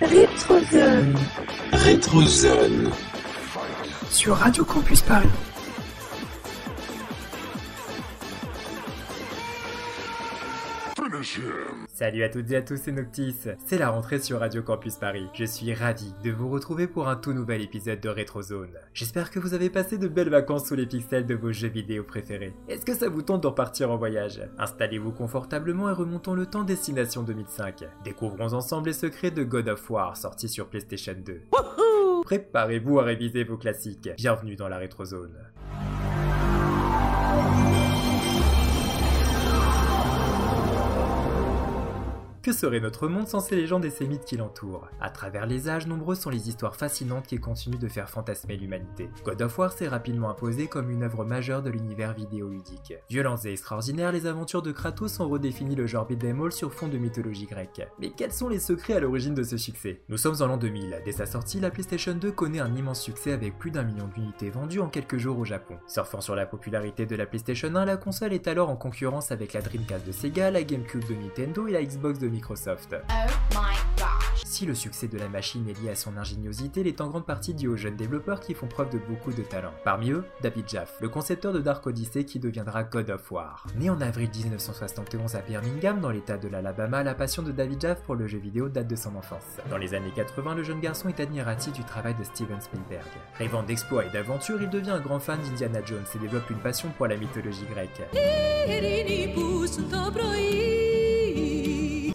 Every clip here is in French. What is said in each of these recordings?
Rétrozone. Rétrozone. Sur Radio Campus Paris. Salut à toutes et à tous, c'est Noctis. C'est la rentrée sur Radio Campus Paris. Je suis ravi de vous retrouver pour un tout nouvel épisode de Rétrozone. J'espère que vous avez passé de belles vacances sous les pixels de vos jeux vidéo préférés. Est-ce que ça vous tente de repartir en voyage? Installez-vous confortablement et remontons le temps Destination 2005. Découvrons ensemble les secrets de God of War sorti sur PlayStation 2. Préparez-vous à réviser vos classiques. Bienvenue dans la Rétrozone. Que serait notre monde sans ces légendes et ces mythes qui l'entourent? À travers les âges, nombreuses sont les histoires fascinantes qui continuent de faire fantasmer l'humanité. God of War s'est rapidement imposé comme une œuvre majeure de l'univers vidéoludique. Violentes et extraordinaires, les aventures de Kratos ont redéfini le genre beat'em all sur fond de mythologie grecque. Mais quels sont les secrets à l'origine de ce succès? Nous sommes en l'an 2000. Dès sa sortie, la PlayStation 2 connaît un immense succès avec plus d'un million d'unités vendues en quelques jours au Japon. Surfant sur la popularité de la PlayStation 1, la console est alors en concurrence avec la Dreamcast de Sega, la GameCube de Nintendo et la Xbox de Microsoft. Si le succès de la machine est lié à son ingéniosité, il est en grande partie dû aux jeunes développeurs qui font preuve de beaucoup de talent. Parmi eux, David Jaff, le concepteur de Dark Odyssey qui deviendra God of War. Né en avril 1971 à Birmingham, dans l'état de l'Alabama, la passion de David Jaff pour le jeu vidéo date de son enfance. Dans les années 80, le jeune garçon est admiratif du travail de Steven Spielberg. Rêvant d'exploits et d'aventures, il devient un grand fan d'Indiana Jones et développe une passion pour la mythologie grecque.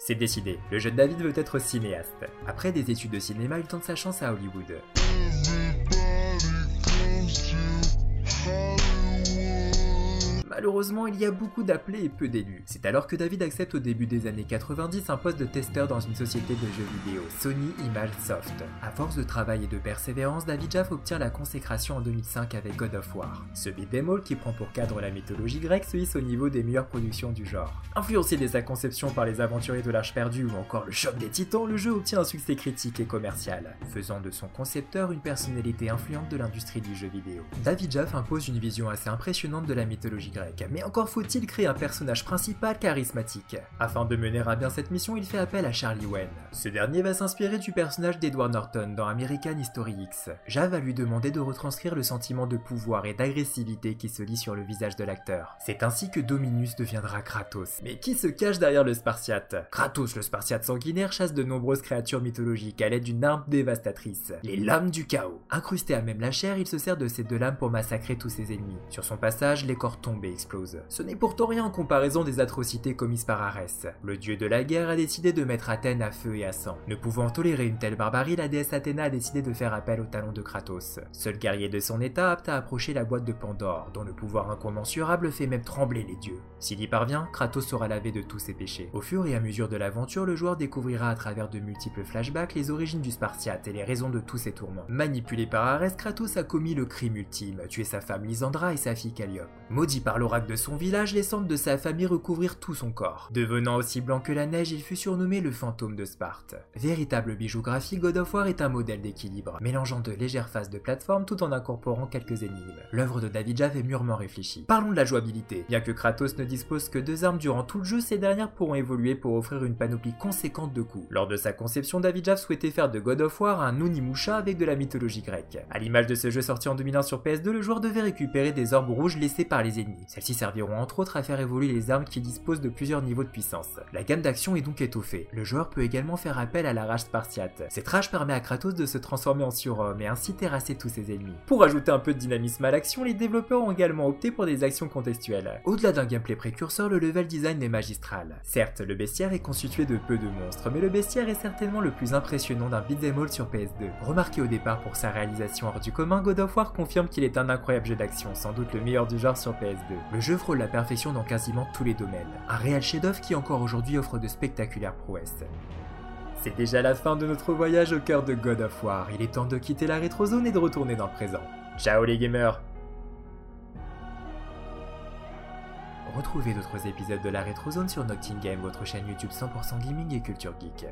C'est décidé, le jeune David veut être cinéaste. Après des études de cinéma, il tente sa chance à Hollywood. Malheureusement, il y a beaucoup d'appelés et peu d'élus. C'est alors que David accepte au début des années 90 un poste de testeur dans une société de jeux vidéo, Sony Image Soft. À force de travail et de persévérance, David Jaff obtient la consécration en 2005 avec God of War. Ce beat'em all qui prend pour cadre la mythologie grecque se hisse au niveau des meilleures productions du genre. Influencé dès sa conception par les aventuriers de l'Arche perdue ou encore le choc des titans, le jeu obtient un succès critique et commercial, faisant de son concepteur une personnalité influente de l'industrie du jeu vidéo. David Jaff impose une vision assez impressionnante de la mythologie mais encore faut-il créer un personnage principal charismatique. Afin de mener à bien cette mission, il fait appel à Charlie Wen. Ce dernier va s'inspirer du personnage d'Edward Norton dans American History X. Jav va lui demander de retranscrire le sentiment de pouvoir et d'agressivité qui se lit sur le visage de l'acteur. C'est ainsi que Dominus deviendra Kratos. Mais qui se cache derrière le Spartiate? Kratos, le Spartiate sanguinaire, chasse de nombreuses créatures mythologiques à l'aide d'une arme dévastatrice, les lames du chaos. Incrusté à même la chair, il se sert de ces deux lames pour massacrer tous ses ennemis. Sur son passage, les corps tombent et explosent. Ce n'est pourtant rien en comparaison des atrocités commises par Arès. Le dieu de la guerre a décidé de mettre Athènes à feu et à sang. Ne pouvant tolérer une telle barbarie, la déesse Athéna a décidé de faire appel au talon de Kratos. Seul guerrier de son état apte à approcher la boîte de Pandore, dont le pouvoir incommensurable fait même trembler les dieux. S'il y parvient, Kratos sera lavé de tous ses péchés. Au fur et à mesure de l'aventure, le joueur découvrira à travers de multiples flashbacks les origines du Spartiate et les raisons de tous ses tourments. Manipulé par Arès, Kratos a commis le crime ultime, tué sa femme Lysandra et sa fille Calliope. Maudit par l'oracle de son village, les cendres de sa famille recouvrirent tout son corps. Devenant aussi blanc que la neige, il fut surnommé le fantôme de Sparte. Véritable bijou graphique, God of War est un modèle d'équilibre, mélangeant de légères phases de plateforme tout en incorporant quelques énigmes. L'œuvre de David Jaff est mûrement réfléchie. Parlons de la jouabilité. Bien que Kratos ne dispose que deux armes durant tout le jeu, ces dernières pourront évoluer pour offrir une panoplie conséquente de coups. Lors de sa conception, David Jaff souhaitait faire de God of War un Onimusha avec de la mythologie grecque. À l'image de ce jeu sorti en 2001 sur PS2, le joueur devait récupérer des orbes rouges laissées par les ennemis. Celles-ci serviront entre autres à faire évoluer les armes qui disposent de plusieurs niveaux de puissance. La gamme d'action est donc étoffée. Le joueur peut également faire appel à la rage spartiate. Cette rage permet à Kratos de se transformer en surhomme et ainsi terrasser tous ses ennemis. Pour ajouter un peu de dynamisme à l'action, les développeurs ont également opté pour des actions contextuelles. Au-delà d'un gameplay précurseur, le level design est magistral. Certes, le bestiaire est constitué de peu de monstres, mais le bestiaire est certainement le plus impressionnant d'un beat'em all sur PS2. Remarqué au départ pour sa réalisation hors du commun, God of War confirme qu'il est un incroyable jeu d'action, sans doute le meilleur du genre sur PS2. Le jeu frôle la perfection dans quasiment tous les domaines. Un réel chef-d'œuvre qui encore aujourd'hui offre de spectaculaires prouesses. C'est déjà la fin de notre voyage au cœur de God of War. Il est temps de quitter la rétrozone et de retourner dans le présent. Ciao les gamers Retrouvez d'autres épisodes de la rétrozone sur Nocting Game, votre chaîne YouTube 100% gaming et culture geek.